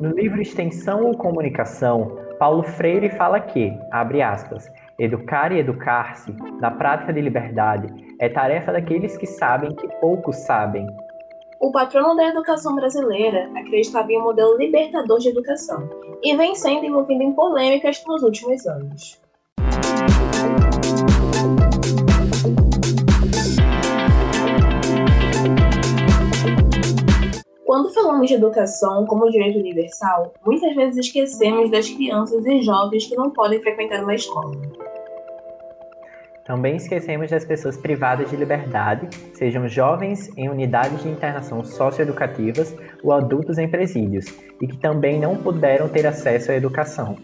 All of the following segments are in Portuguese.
No livro Extensão ou Comunicação, Paulo Freire fala que, abre aspas, educar e educar-se, na prática de liberdade, é tarefa daqueles que sabem que poucos sabem. O patrono da educação brasileira acreditava em um modelo libertador de educação e vem sendo envolvido em polêmicas nos últimos anos. Quando falamos de educação como direito universal, muitas vezes esquecemos das crianças e jovens que não podem frequentar uma escola. Também esquecemos das pessoas privadas de liberdade, sejam jovens em unidades de internação socioeducativas ou adultos em presídios, e que também não puderam ter acesso à educação.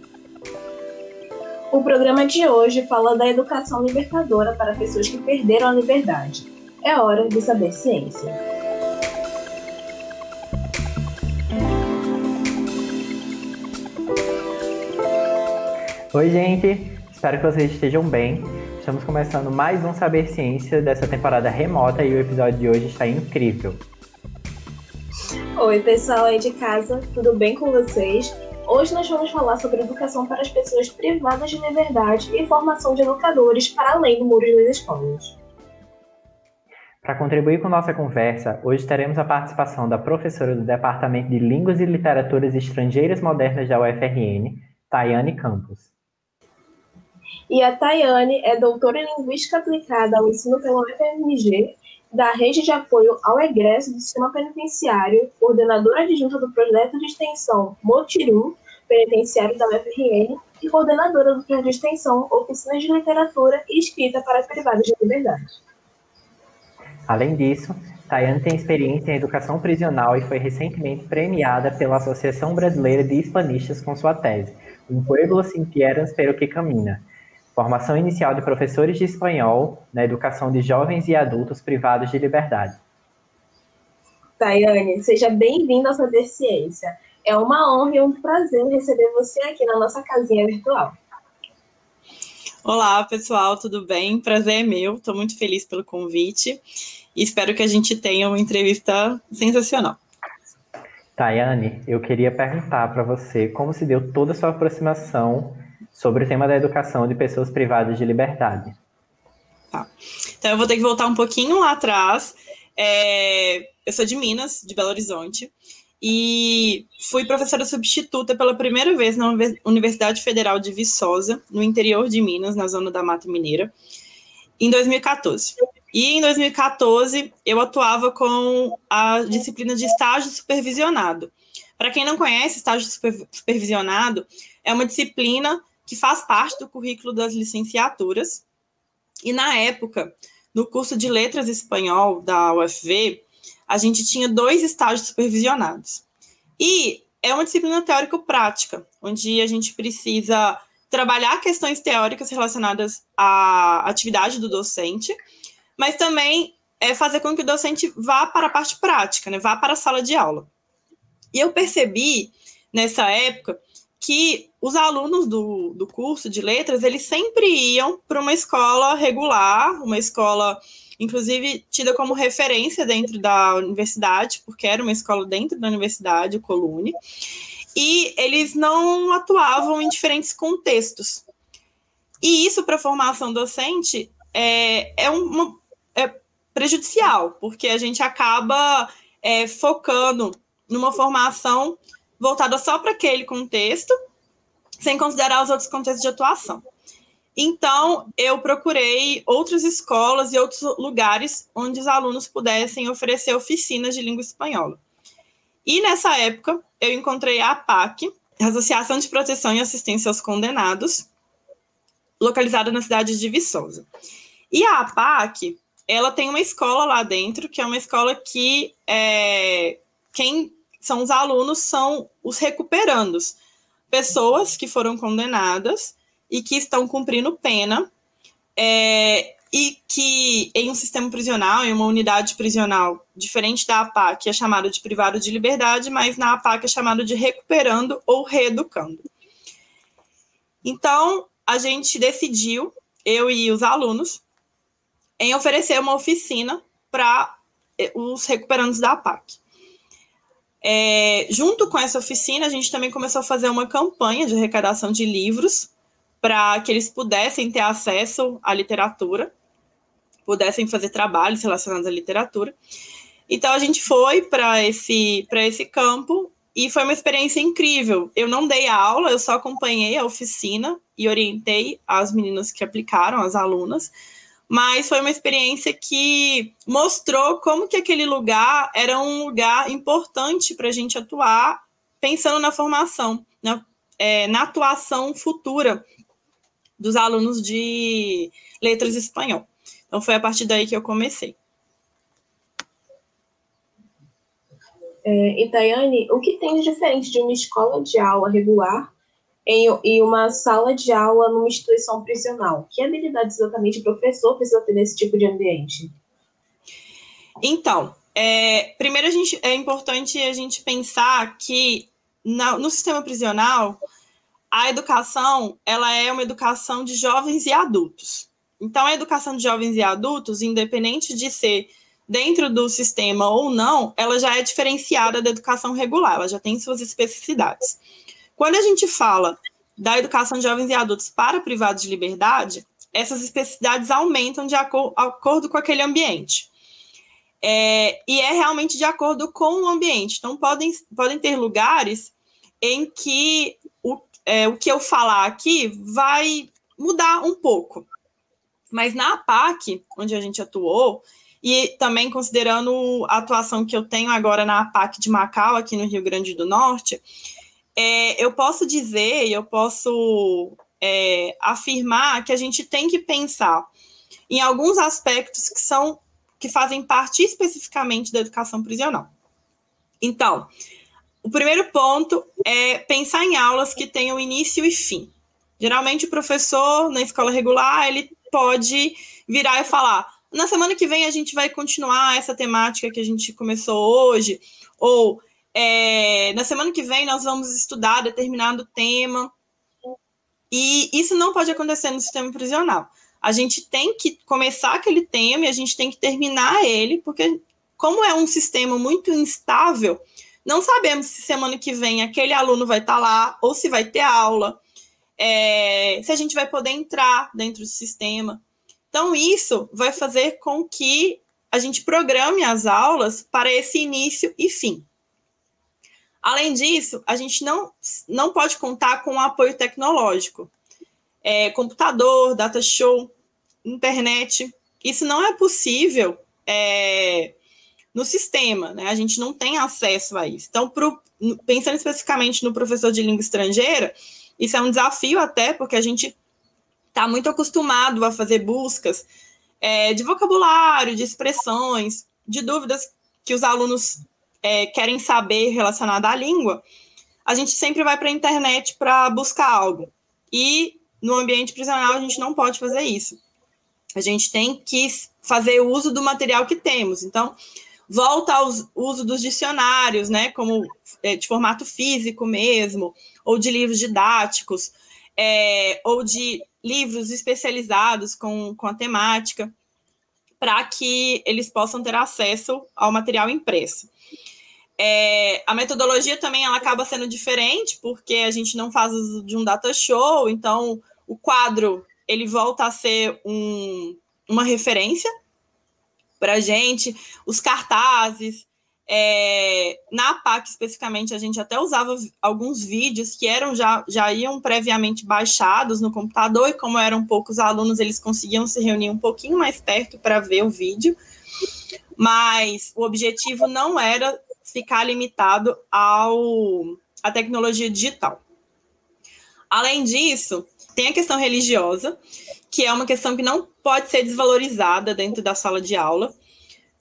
O programa de hoje fala da educação libertadora para pessoas que perderam a liberdade. É hora de saber ciência. Oi, gente! Espero que vocês estejam bem. Estamos começando mais um Saber Ciência dessa temporada remota e o episódio de hoje está incrível. Oi, pessoal aí de casa, tudo bem com vocês? Hoje nós vamos falar sobre educação para as pessoas privadas de liberdade e formação de educadores para além do muro das escolas. Para contribuir com nossa conversa, hoje teremos a participação da professora do Departamento de Línguas e Literaturas Estrangeiras Modernas da UFRN, Tayane Campos. E a Tayane é doutora em Linguística Aplicada ao Ensino pela UFMG, da Rede de Apoio ao Egresso do Sistema Penitenciário, coordenadora adjunta do projeto de extensão Motiru, penitenciário da UFRN, e coordenadora do projeto de extensão Oficinas de Literatura e Escrita para Privados de Liberdade. Além disso, Tayane tem experiência em educação prisional e foi recentemente premiada pela Associação Brasileira de Hispanistas com sua tese, Um Pueblo Sin Tierras pero que Camina, Formação inicial de professores de espanhol na educação de jovens e adultos privados de liberdade. Tayane, seja bem-vinda ao Saber Ciência. É uma honra e um prazer receber você aqui na nossa casinha virtual. Olá, pessoal, tudo bem? Prazer é meu, estou muito feliz pelo convite e espero que a gente tenha uma entrevista sensacional. Tayane, eu queria perguntar para você como se deu toda a sua aproximação sobre o tema da educação de pessoas privadas de liberdade. Tá. Então eu vou ter que voltar um pouquinho lá atrás. É, eu sou de Minas, de Belo Horizonte, e fui professora substituta pela primeira vez na Universidade Federal de Viçosa, no interior de Minas, na zona da Mata Mineira, em 2014. E em 2014 eu atuava com a disciplina de estágio supervisionado. Para quem não conhece, estágio supervisionado é uma disciplina que faz parte do currículo das licenciaturas. E na época, no curso de Letras Espanhol da UFV, a gente tinha dois estágios supervisionados. E é uma disciplina teórico-prática, onde a gente precisa trabalhar questões teóricas relacionadas à atividade do docente, mas também é fazer com que o docente vá para a parte prática, né, vá para a sala de aula. E eu percebi nessa época que os alunos do, do curso de letras, eles sempre iam para uma escola regular, uma escola, inclusive, tida como referência dentro da universidade, porque era uma escola dentro da universidade, o Colune, e eles não atuavam em diferentes contextos. E isso, para a formação docente, é, é, uma, é prejudicial, porque a gente acaba é, focando numa formação voltada só para aquele contexto, sem considerar os outros contextos de atuação. Então, eu procurei outras escolas e outros lugares onde os alunos pudessem oferecer oficinas de língua espanhola. E nessa época, eu encontrei a APAC, Associação de Proteção e Assistência aos Condenados, localizada na cidade de Viçosa. E a APAC, ela tem uma escola lá dentro, que é uma escola que é, quem são os alunos, são os recuperandos, pessoas que foram condenadas e que estão cumprindo pena, é, e que em um sistema prisional, em uma unidade prisional diferente da APA, que é chamado de privado de liberdade, mas na APA que é chamado de recuperando ou reeducando. Então, a gente decidiu, eu e os alunos, em oferecer uma oficina para eh, os recuperandos da APAC. É, junto com essa oficina, a gente também começou a fazer uma campanha de arrecadação de livros para que eles pudessem ter acesso à literatura, pudessem fazer trabalhos relacionados à literatura. Então a gente foi para esse para esse campo e foi uma experiência incrível. Eu não dei aula, eu só acompanhei a oficina e orientei as meninas que aplicaram, as alunas. Mas foi uma experiência que mostrou como que aquele lugar era um lugar importante para a gente atuar, pensando na formação, na, é, na atuação futura dos alunos de letras espanhol. Então foi a partir daí que eu comecei. É, Itaiane, o que tem de diferente de uma escola de aula regular em, em uma sala de aula numa instituição prisional? Que habilidades exatamente o professor precisa ter nesse tipo de ambiente? Então, é, primeiro a gente, é importante a gente pensar que na, no sistema prisional a educação ela é uma educação de jovens e adultos. Então, a educação de jovens e adultos, independente de ser dentro do sistema ou não, ela já é diferenciada da educação regular, ela já tem suas especificidades. Quando a gente fala da educação de jovens e adultos para privados de liberdade, essas especificidades aumentam de acordo com aquele ambiente. É, e é realmente de acordo com o ambiente. Então, podem, podem ter lugares em que o, é, o que eu falar aqui vai mudar um pouco. Mas na APAC, onde a gente atuou, e também considerando a atuação que eu tenho agora na APAC de Macau, aqui no Rio Grande do Norte, é, eu posso dizer, eu posso é, afirmar que a gente tem que pensar em alguns aspectos que são que fazem parte especificamente da educação prisional. Então, o primeiro ponto é pensar em aulas que tenham início e fim. Geralmente o professor na escola regular, ele pode virar e falar: na semana que vem a gente vai continuar essa temática que a gente começou hoje, ou é, na semana que vem nós vamos estudar determinado tema. E isso não pode acontecer no sistema prisional. A gente tem que começar aquele tema e a gente tem que terminar ele, porque, como é um sistema muito instável, não sabemos se semana que vem aquele aluno vai estar lá ou se vai ter aula, é, se a gente vai poder entrar dentro do sistema. Então, isso vai fazer com que a gente programe as aulas para esse início e fim. Além disso, a gente não, não pode contar com apoio tecnológico. É, computador, data show, internet. Isso não é possível é, no sistema, né? A gente não tem acesso a isso. Então, pro, pensando especificamente no professor de língua estrangeira, isso é um desafio até, porque a gente está muito acostumado a fazer buscas é, de vocabulário, de expressões, de dúvidas que os alunos é, querem saber relacionada à língua, a gente sempre vai para a internet para buscar algo. E no ambiente prisional a gente não pode fazer isso. A gente tem que fazer uso do material que temos. Então, volta ao uso dos dicionários, né, como é, de formato físico mesmo, ou de livros didáticos, é, ou de livros especializados com, com a temática, para que eles possam ter acesso ao material impresso. É, a metodologia também ela acaba sendo diferente, porque a gente não faz uso de um data show, então o quadro ele volta a ser um, uma referência para a gente, os cartazes, é, na PAC, especificamente, a gente até usava alguns vídeos que eram já, já iam previamente baixados no computador, e como eram poucos alunos, eles conseguiam se reunir um pouquinho mais perto para ver o vídeo. Mas o objetivo não era ficar limitado ao à tecnologia digital. Além disso, tem a questão religiosa, que é uma questão que não pode ser desvalorizada dentro da sala de aula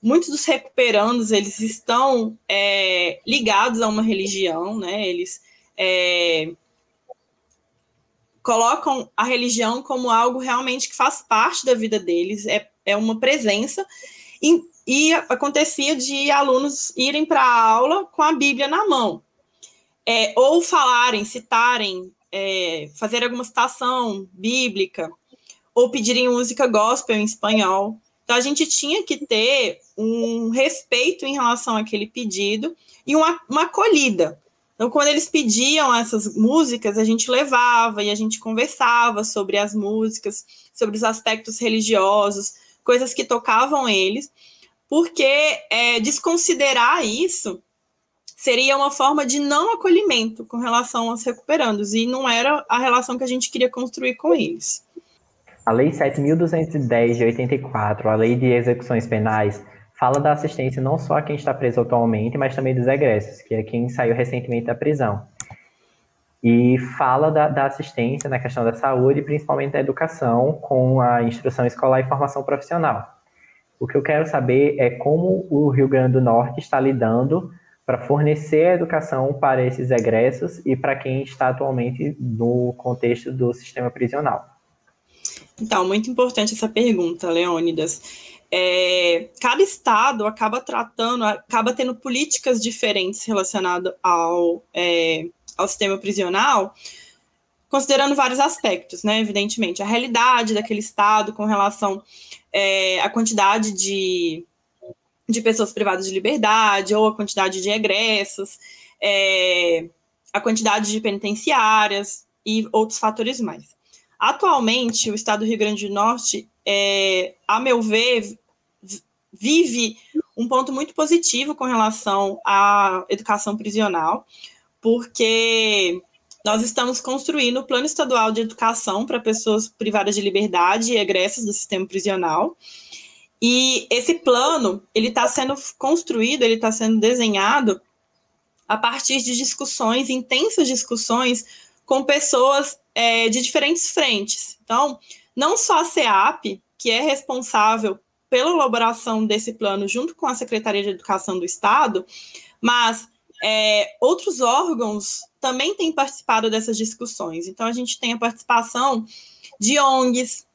muitos dos recuperandos eles estão é, ligados a uma religião, né? Eles é, colocam a religião como algo realmente que faz parte da vida deles, é, é uma presença. E acontecia de alunos irem para a aula com a Bíblia na mão, é, ou falarem, citarem, é, fazer alguma citação bíblica, ou pedirem música gospel em espanhol. Então a gente tinha que ter um respeito em relação àquele pedido e uma, uma acolhida. Então, quando eles pediam essas músicas, a gente levava e a gente conversava sobre as músicas, sobre os aspectos religiosos, coisas que tocavam eles, porque é, desconsiderar isso seria uma forma de não acolhimento com relação aos recuperandos, e não era a relação que a gente queria construir com eles. A Lei 7.210 de 84, a Lei de Execuções Penais, fala da assistência não só a quem está preso atualmente, mas também dos egressos, que é quem saiu recentemente da prisão. E fala da, da assistência na questão da saúde, principalmente da educação, com a instrução escolar e formação profissional. O que eu quero saber é como o Rio Grande do Norte está lidando para fornecer educação para esses egressos e para quem está atualmente no contexto do sistema prisional. Então, muito importante essa pergunta, Leônidas é, cada estado acaba tratando, acaba tendo políticas diferentes relacionadas ao, é, ao sistema prisional, considerando vários aspectos, né? Evidentemente, a realidade daquele estado com relação é, à quantidade de, de pessoas privadas de liberdade ou a quantidade de egressos, é, a quantidade de penitenciárias e outros fatores mais. Atualmente, o estado do Rio Grande do Norte é, a meu ver, vive um ponto muito positivo com relação à educação prisional, porque nós estamos construindo o Plano Estadual de Educação para pessoas privadas de liberdade e egressas do sistema prisional. E esse plano, ele está sendo construído, ele está sendo desenhado a partir de discussões, intensas discussões com pessoas é, de diferentes frentes. Então, não só a CEAP, que é responsável pela elaboração desse plano junto com a Secretaria de Educação do Estado, mas é, outros órgãos também têm participado dessas discussões. Então, a gente tem a participação de ONGs,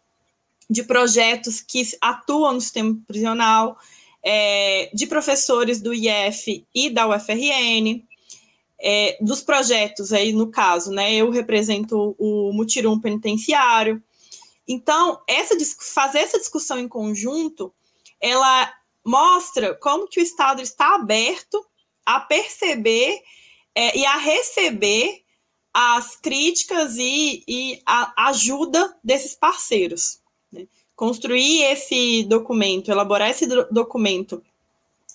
de projetos que atuam no sistema prisional, é, de professores do IF e da UFRN, é, dos projetos aí, no caso, né, eu represento o Mutirum Penitenciário, então, essa, fazer essa discussão em conjunto, ela mostra como que o Estado está aberto a perceber é, e a receber as críticas e, e a ajuda desses parceiros. Né? Construir esse documento, elaborar esse do documento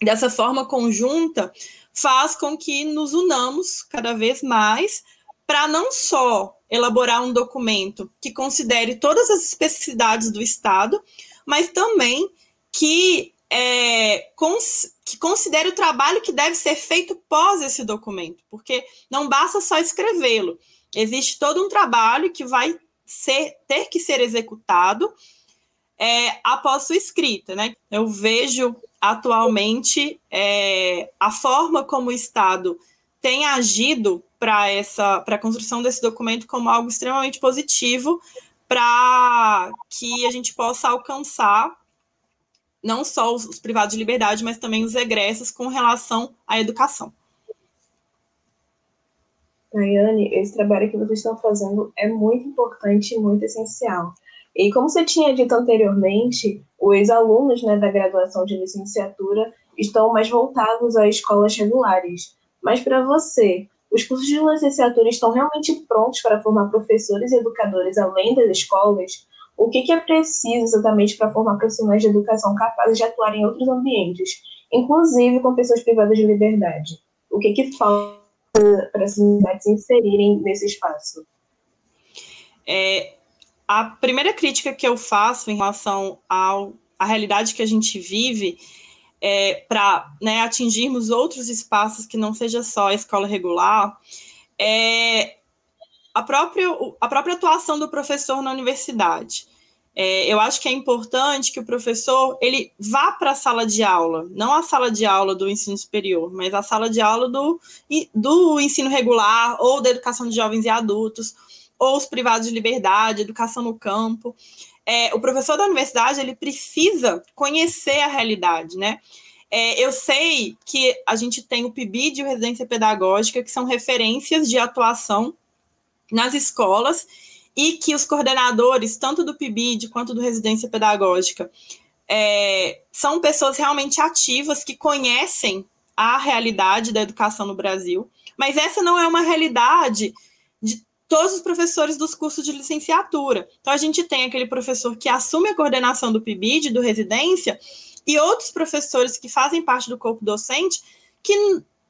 dessa forma conjunta, faz com que nos unamos cada vez mais para não só elaborar um documento que considere todas as especificidades do Estado, mas também que, é, cons que considere o trabalho que deve ser feito pós esse documento, porque não basta só escrevê-lo, existe todo um trabalho que vai ser, ter que ser executado é, após sua escrita. Né? Eu vejo atualmente é, a forma como o Estado tem agido para essa para a construção desse documento como algo extremamente positivo para que a gente possa alcançar não só os, os, privados de liberdade, mas também os egressos com relação à educação. Daiane, esse trabalho que vocês estão fazendo é muito importante e muito essencial. E como você tinha dito anteriormente, os alunos né, da graduação de licenciatura estão mais voltados a escolas regulares. Mas para você, os cursos de licenciatura estão realmente prontos para formar professores e educadores além das escolas? O que, que é preciso exatamente para formar profissionais de educação capazes de atuar em outros ambientes, inclusive com pessoas privadas de liberdade? O que, que falta para as unidades se inserirem nesse espaço? É, a primeira crítica que eu faço em relação ao, à realidade que a gente vive é, para né, atingirmos outros espaços que não seja só a escola regular, é a própria, a própria atuação do professor na universidade. É, eu acho que é importante que o professor ele vá para a sala de aula, não a sala de aula do ensino superior, mas a sala de aula do, do ensino regular ou da educação de jovens e adultos, ou os privados de liberdade, educação no campo é, o professor da universidade ele precisa conhecer a realidade, né? É, eu sei que a gente tem o PIBID e o Residência Pedagógica, que são referências de atuação nas escolas, e que os coordenadores, tanto do PIBID quanto do Residência Pedagógica, é, são pessoas realmente ativas que conhecem a realidade da educação no Brasil, mas essa não é uma realidade de todos os professores dos cursos de licenciatura. Então, a gente tem aquele professor que assume a coordenação do PIBID, do residência, e outros professores que fazem parte do corpo docente que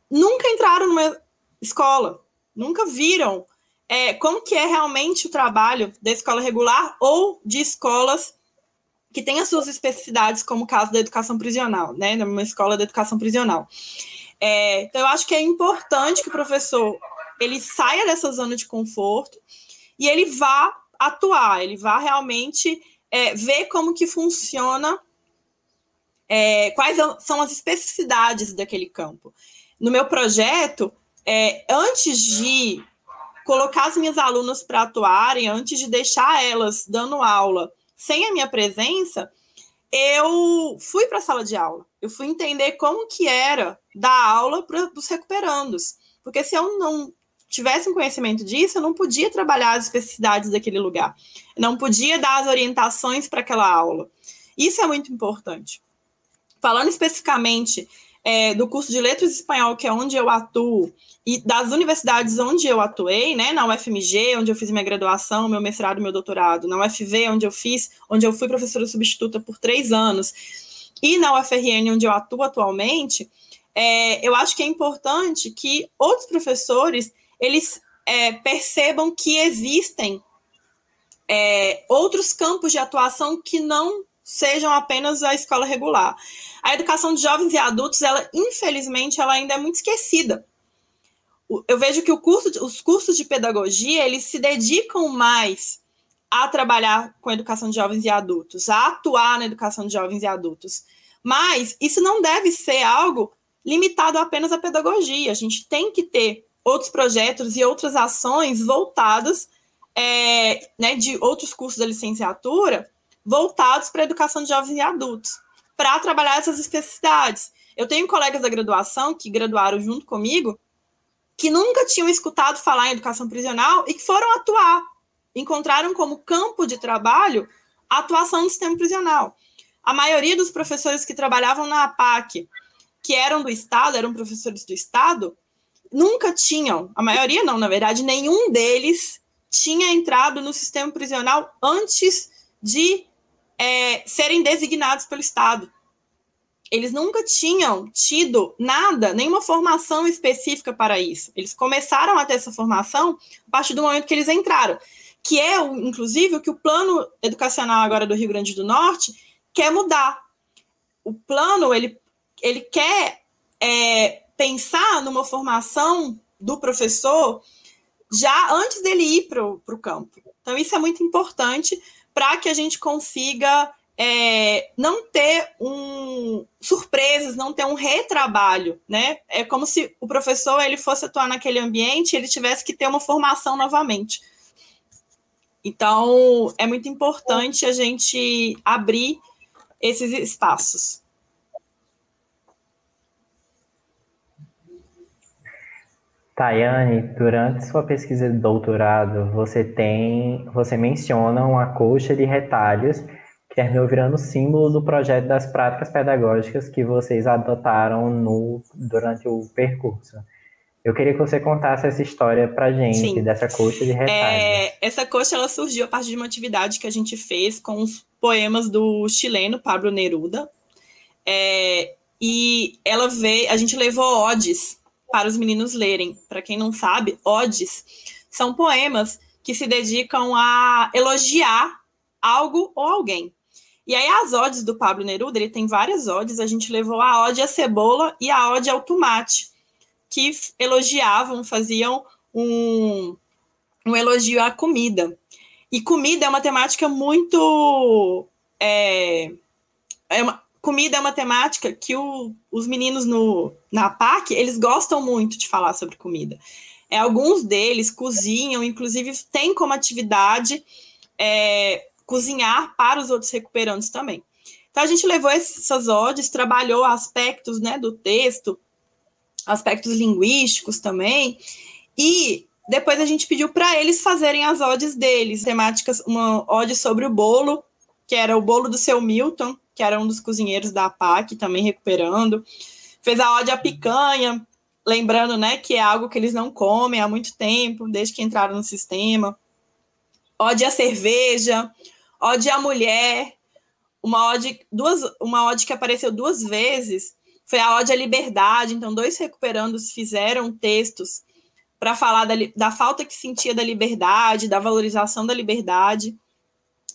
nunca entraram numa escola, nunca viram é, como que é realmente o trabalho da escola regular ou de escolas que têm as suas especificidades, como o caso da educação prisional, né, numa escola de educação prisional. É, então, eu acho que é importante que o professor ele saia dessa zona de conforto e ele vá atuar, ele vá realmente é, ver como que funciona, é, quais são as especificidades daquele campo. No meu projeto, é, antes de colocar as minhas alunas para atuarem, antes de deixar elas dando aula sem a minha presença, eu fui para a sala de aula. Eu fui entender como que era dar aula para os recuperandos. Porque se eu não tivesse um conhecimento disso, eu não podia trabalhar as especificidades daquele lugar. Eu não podia dar as orientações para aquela aula. Isso é muito importante. Falando especificamente é, do curso de Letras Espanhol, que é onde eu atuo, e das universidades onde eu atuei, né, na UFMG, onde eu fiz minha graduação, meu mestrado, meu doutorado, na UFV, onde eu fiz, onde eu fui professora substituta por três anos, e na UFRN, onde eu atuo atualmente, é, eu acho que é importante que outros professores eles é, percebam que existem é, outros campos de atuação que não sejam apenas a escola regular. A educação de jovens e adultos, ela infelizmente, ela ainda é muito esquecida. Eu vejo que curso, os cursos de pedagogia, eles se dedicam mais a trabalhar com a educação de jovens e adultos, a atuar na educação de jovens e adultos. Mas isso não deve ser algo limitado apenas à pedagogia. A gente tem que ter outros projetos e outras ações voltadas, é, né, de outros cursos da licenciatura, voltados para a educação de jovens e adultos, para trabalhar essas especificidades. Eu tenho colegas da graduação que graduaram junto comigo, que nunca tinham escutado falar em educação prisional e que foram atuar, encontraram como campo de trabalho a atuação no sistema prisional. A maioria dos professores que trabalhavam na APAC, que eram do Estado, eram professores do Estado, nunca tinham, a maioria não, na verdade, nenhum deles tinha entrado no sistema prisional antes de é, serem designados pelo Estado. Eles nunca tinham tido nada, nenhuma formação específica para isso. Eles começaram a ter essa formação a partir do momento que eles entraram, que é, inclusive, o que o plano educacional agora do Rio Grande do Norte quer mudar. O plano, ele, ele quer é, pensar numa formação do professor já antes dele ir para o campo. Então, isso é muito importante para que a gente consiga é, não ter um surpresas, não ter um retrabalho, né? É como se o professor ele fosse atuar naquele ambiente, ele tivesse que ter uma formação novamente. Então, é muito importante a gente abrir esses espaços. Tayane, durante sua pesquisa de doutorado, você tem, você menciona uma coxa de retalhos que terminou virando símbolo do projeto das práticas pedagógicas que vocês adotaram no, durante o percurso. Eu queria que você contasse essa história para gente, Sim. dessa coxa de retalhos. É, essa coxa ela surgiu a partir de uma atividade que a gente fez com os poemas do chileno Pablo Neruda. É, e ela veio, a gente levou odes para os meninos lerem. Para quem não sabe, odes são poemas que se dedicam a elogiar algo ou alguém. E aí as odes do Pablo Neruda, ele tem várias odes, a gente levou a ode à cebola e a ode ao tomate, que elogiavam, faziam um, um elogio à comida. E comida é uma temática muito... É, é uma, comida é uma temática que o, os meninos no, na PAC, eles gostam muito de falar sobre comida. É, alguns deles cozinham, inclusive tem como atividade é, cozinhar para os outros recuperantes também. Então a gente levou essas odes, trabalhou aspectos né, do texto, aspectos linguísticos também, e depois a gente pediu para eles fazerem as odes deles, temáticas, uma ode sobre o bolo, que era o bolo do seu Milton, que era um dos cozinheiros da APAC, também recuperando. Fez a ode à picanha, lembrando, né, que é algo que eles não comem há muito tempo, desde que entraram no sistema. Ode à cerveja, ode à mulher, uma ode, duas, uma ode que apareceu duas vezes, foi a ode à liberdade, então dois recuperandos fizeram textos para falar da, da falta que sentia da liberdade, da valorização da liberdade.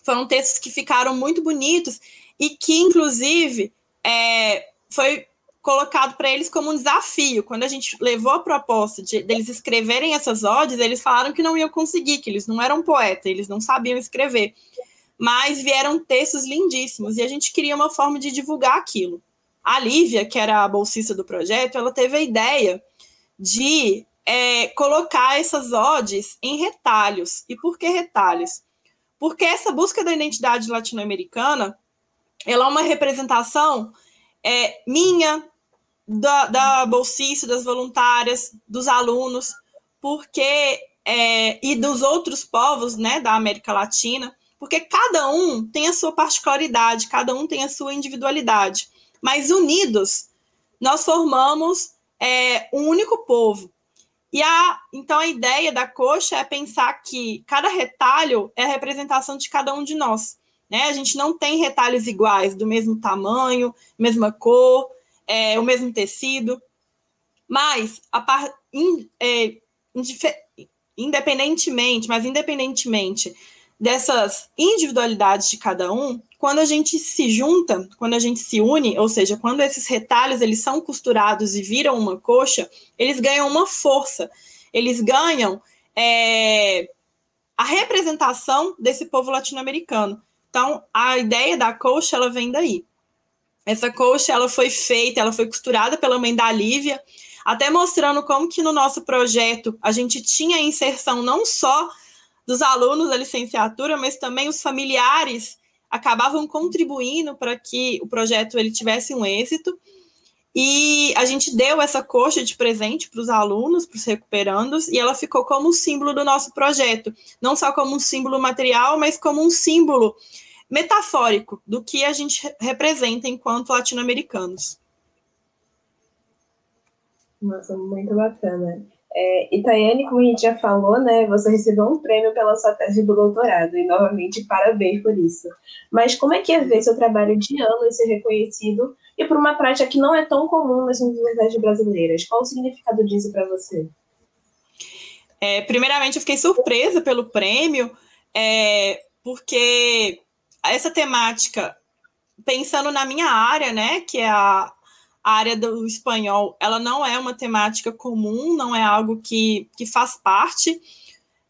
Foram textos que ficaram muito bonitos e que, inclusive, é, foi colocado para eles como um desafio. Quando a gente levou a proposta de deles escreverem essas odes, eles falaram que não iam conseguir, que eles não eram poeta, eles não sabiam escrever. Mas vieram textos lindíssimos e a gente queria uma forma de divulgar aquilo. A Lívia, que era a bolsista do projeto, ela teve a ideia de é, colocar essas odes em retalhos. E por que retalhos? Porque essa busca da identidade latino-americana ela é uma representação é, minha, da, da bolsista, das voluntárias, dos alunos, porque é, e dos outros povos né, da América Latina, porque cada um tem a sua particularidade, cada um tem a sua individualidade, mas unidos nós formamos é, um único povo. E a, então a ideia da coxa é pensar que cada retalho é a representação de cada um de nós. Né? A gente não tem retalhos iguais, do mesmo tamanho, mesma cor, é, o mesmo tecido, mas par, in, é, independentemente, mas independentemente dessas individualidades de cada um, quando a gente se junta, quando a gente se une, ou seja, quando esses retalhos eles são costurados e viram uma coxa, eles ganham uma força, eles ganham é, a representação desse povo latino-americano. Então, a ideia da coxa, ela vem daí. Essa coxa, ela foi feita, ela foi costurada pela mãe da Lívia, até mostrando como que no nosso projeto a gente tinha a inserção não só dos alunos da licenciatura, mas também os familiares acabavam contribuindo para que o projeto ele tivesse um êxito. E a gente deu essa coxa de presente para os alunos, para os recuperandos, e ela ficou como símbolo do nosso projeto. Não só como um símbolo material, mas como um símbolo metafórico do que a gente representa enquanto latino-americanos. Nossa, muito bacana. É, Itaiane, como a gente já falou, né, você recebeu um prêmio pela sua tese do doutorado, e novamente parabéns por isso. Mas como é que é ver seu trabalho de anos ser reconhecido e por uma prática que não é tão comum nas universidades brasileiras? Qual o significado disso para você? É, primeiramente, eu fiquei surpresa pelo prêmio, é, porque essa temática, pensando na minha área, né, que é a, a área do espanhol, ela não é uma temática comum, não é algo que, que faz parte.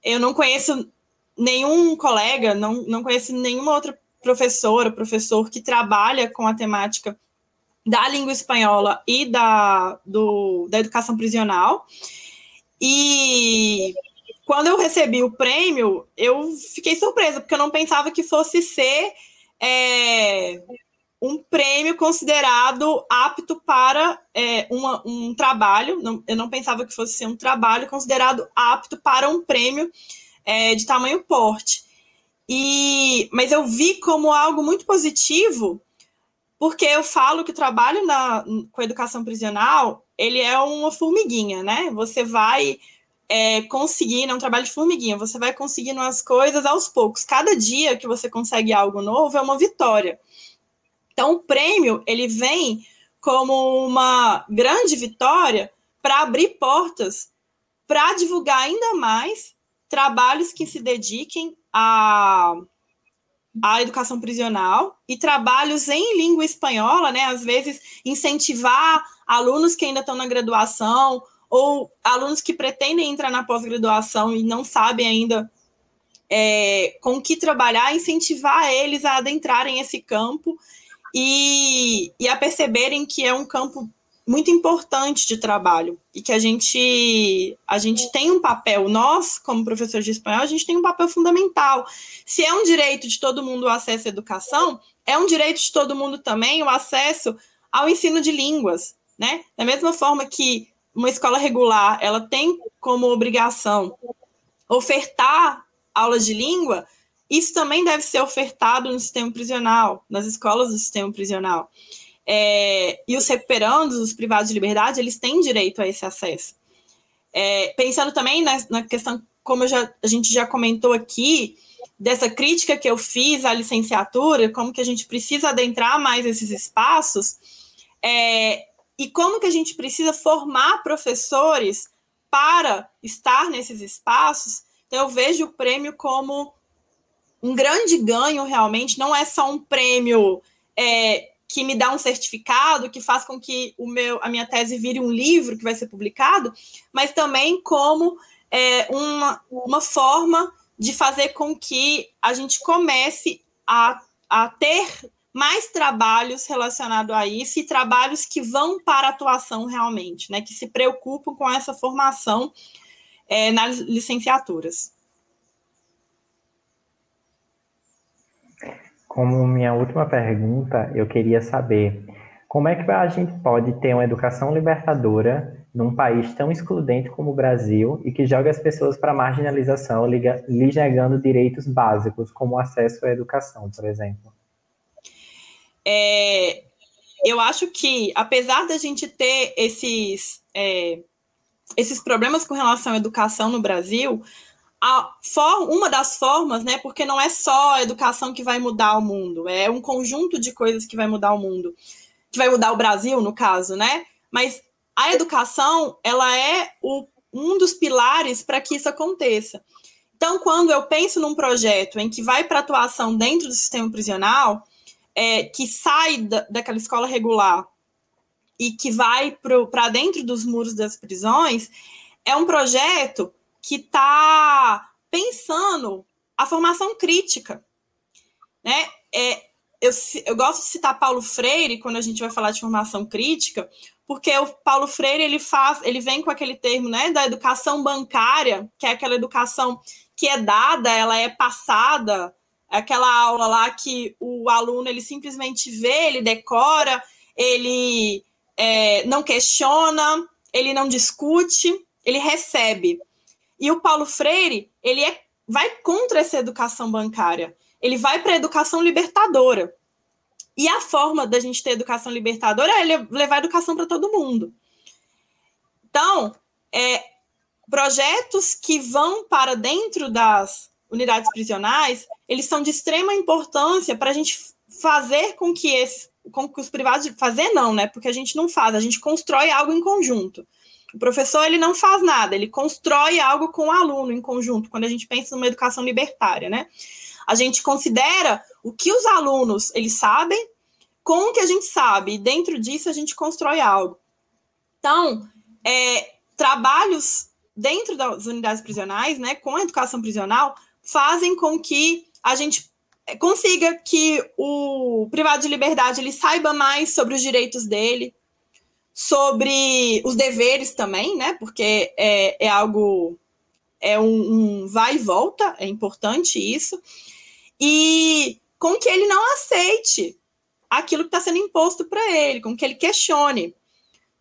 Eu não conheço nenhum colega, não, não conheço nenhuma outra professora, professor que trabalha com a temática da língua espanhola e da, do, da educação prisional. E quando eu recebi o prêmio, eu fiquei surpresa, porque eu não pensava que fosse ser é, um prêmio considerado apto para é, uma, um trabalho. Não, eu não pensava que fosse ser um trabalho considerado apto para um prêmio é, de tamanho porte. E, mas eu vi como algo muito positivo, porque eu falo que o trabalho na, com educação prisional ele é uma formiguinha, né? Você vai é, é um trabalho de formiguinha, você vai conseguindo as coisas aos poucos. Cada dia que você consegue algo novo é uma vitória. Então, o prêmio ele vem como uma grande vitória para abrir portas para divulgar ainda mais trabalhos que se dediquem à, à educação prisional e trabalhos em língua espanhola, né? Às vezes incentivar alunos que ainda estão na graduação ou alunos que pretendem entrar na pós-graduação e não sabem ainda é, com que trabalhar, incentivar eles a adentrarem esse campo e, e a perceberem que é um campo muito importante de trabalho e que a gente a gente tem um papel nós como professores de espanhol a gente tem um papel fundamental. Se é um direito de todo mundo o acesso à educação é um direito de todo mundo também o acesso ao ensino de línguas né? Da mesma forma que uma escola regular ela tem como obrigação ofertar aulas de língua isso também deve ser ofertado no sistema prisional, nas escolas do sistema prisional. É, e os recuperandos, os privados de liberdade, eles têm direito a esse acesso. É, pensando também na, na questão, como já, a gente já comentou aqui, dessa crítica que eu fiz à licenciatura, como que a gente precisa adentrar mais esses espaços, é, e como que a gente precisa formar professores para estar nesses espaços. Então, eu vejo o prêmio como um grande ganho, realmente, não é só um prêmio é, que me dá um certificado, que faz com que o meu, a minha tese vire um livro que vai ser publicado, mas também como é, uma, uma forma de fazer com que a gente comece a, a ter mais trabalhos relacionados a isso e trabalhos que vão para a atuação realmente, né, que se preocupam com essa formação é, nas licenciaturas. Como minha última pergunta, eu queria saber como é que a gente pode ter uma educação libertadora num país tão excludente como o Brasil e que joga as pessoas para a marginalização, lhe negando direitos básicos, como acesso à educação, por exemplo? É, eu acho que, apesar da gente ter esses, é, esses problemas com relação à educação no Brasil, for, uma das formas, né, porque não é só a educação que vai mudar o mundo, é um conjunto de coisas que vai mudar o mundo, que vai mudar o Brasil, no caso, né? Mas a educação, ela é o, um dos pilares para que isso aconteça. Então, quando eu penso num projeto em que vai para atuação dentro do sistema prisional, é, que sai da, daquela escola regular e que vai para dentro dos muros das prisões, é um projeto que está pensando a formação crítica. Né? É, eu, eu gosto de citar Paulo Freire quando a gente vai falar de formação crítica, porque o Paulo Freire ele faz, ele vem com aquele termo, né, da educação bancária, que é aquela educação que é dada, ela é passada, é aquela aula lá que o aluno ele simplesmente vê, ele decora, ele é, não questiona, ele não discute, ele recebe. E o Paulo Freire ele é, vai contra essa educação bancária, ele vai para a educação libertadora. E a forma da gente ter educação libertadora é levar educação para todo mundo. Então, é, projetos que vão para dentro das unidades prisionais, eles são de extrema importância para a gente fazer com que com que os privados fazer não, né? Porque a gente não faz, a gente constrói algo em conjunto. O professor ele não faz nada, ele constrói algo com o aluno em conjunto. Quando a gente pensa numa educação libertária, né? A gente considera o que os alunos eles sabem com o que a gente sabe. E dentro disso a gente constrói algo. Então, é, trabalhos dentro das unidades prisionais, né, com a educação prisional, fazem com que a gente consiga que o privado de liberdade ele saiba mais sobre os direitos dele, sobre os deveres também, né? Porque é, é algo é um, um vai e volta, é importante isso e com que ele não aceite aquilo que está sendo imposto para ele, com que ele questione.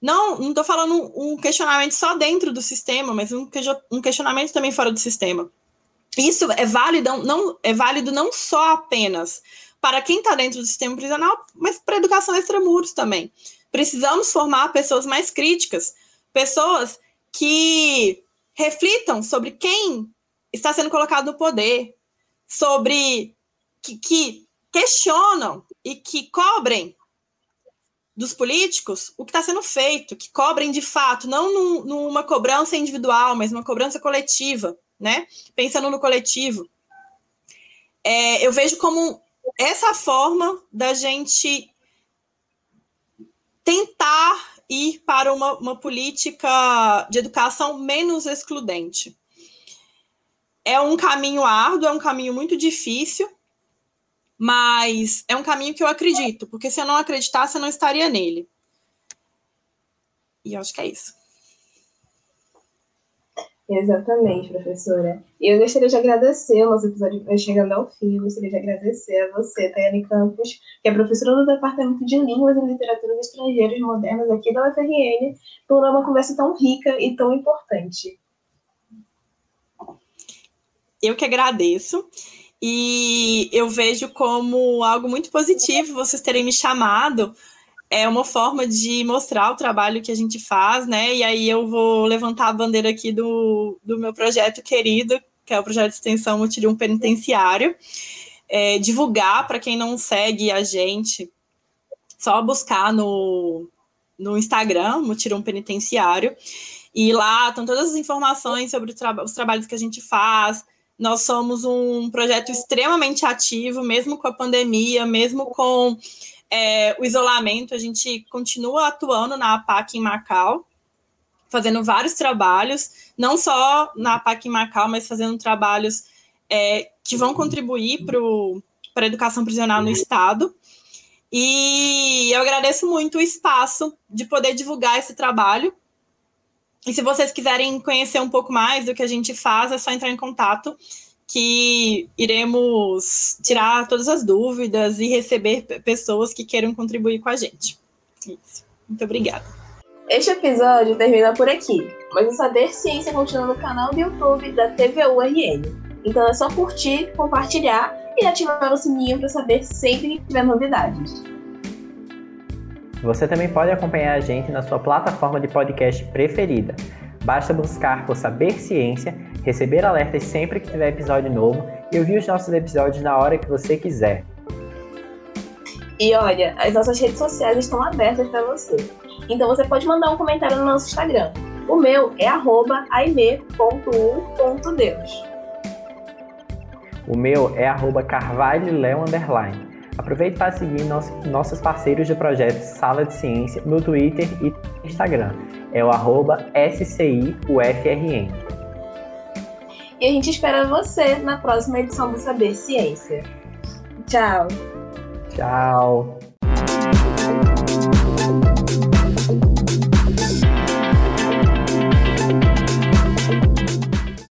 Não, não estou falando um questionamento só dentro do sistema, mas um, um questionamento também fora do sistema. Isso é válido não, é válido não só apenas para quem está dentro do sistema prisional, mas para a educação extramuros também. Precisamos formar pessoas mais críticas, pessoas que reflitam sobre quem está sendo colocado no poder, sobre que, que questionam e que cobrem dos políticos o que está sendo feito, que cobrem de fato, não num, numa cobrança individual, mas uma cobrança coletiva, né? Pensando no coletivo. É, eu vejo como essa forma da gente tentar ir para uma, uma política de educação menos excludente é um caminho árduo, é um caminho muito difícil, mas é um caminho que eu acredito, porque se eu não acreditasse, eu não estaria nele. E eu acho que é isso. Exatamente, professora. E eu gostaria de agradecer, o nosso episódio vai chegando ao fim, eu gostaria de agradecer a você, Tayane Campos, que é professora do Departamento de Línguas e Literaturas Estrangeiras Modernas aqui da UFRN, por uma conversa tão rica e tão importante. Eu que agradeço. E eu vejo como algo muito positivo vocês terem me chamado. É uma forma de mostrar o trabalho que a gente faz, né? E aí eu vou levantar a bandeira aqui do, do meu projeto querido, que é o projeto de extensão Mutirium Penitenciário. É, divulgar para quem não segue a gente, só buscar no, no Instagram, Mutirium Penitenciário. E lá estão todas as informações sobre tra os trabalhos que a gente faz, nós somos um projeto extremamente ativo, mesmo com a pandemia, mesmo com é, o isolamento, a gente continua atuando na APAC em Macau, fazendo vários trabalhos, não só na APAC em Macau, mas fazendo trabalhos é, que vão contribuir para a educação prisional no Estado. E eu agradeço muito o espaço de poder divulgar esse trabalho. E se vocês quiserem conhecer um pouco mais do que a gente faz, é só entrar em contato que iremos tirar todas as dúvidas e receber pessoas que queiram contribuir com a gente. Isso. Muito obrigada. Este episódio termina por aqui, mas o Saber Ciência continua no canal do YouTube da TVURN. Então é só curtir, compartilhar e ativar o sininho para saber sempre que tiver novidades. Você também pode acompanhar a gente na sua plataforma de podcast preferida. Basta buscar por Saber Ciência, receber alertas sempre que tiver episódio novo e ouvir os nossos episódios na hora que você quiser. E olha, as nossas redes sociais estão abertas para você. Então você pode mandar um comentário no nosso Instagram. O meu é aime.u.deus. O meu é arroba carvalho Aproveite para seguir nosso, nossos parceiros de projeto Sala de Ciência no Twitter e Instagram. É o arroba SCIUFRN. E a gente espera você na próxima edição do Saber Ciência. Tchau. Tchau.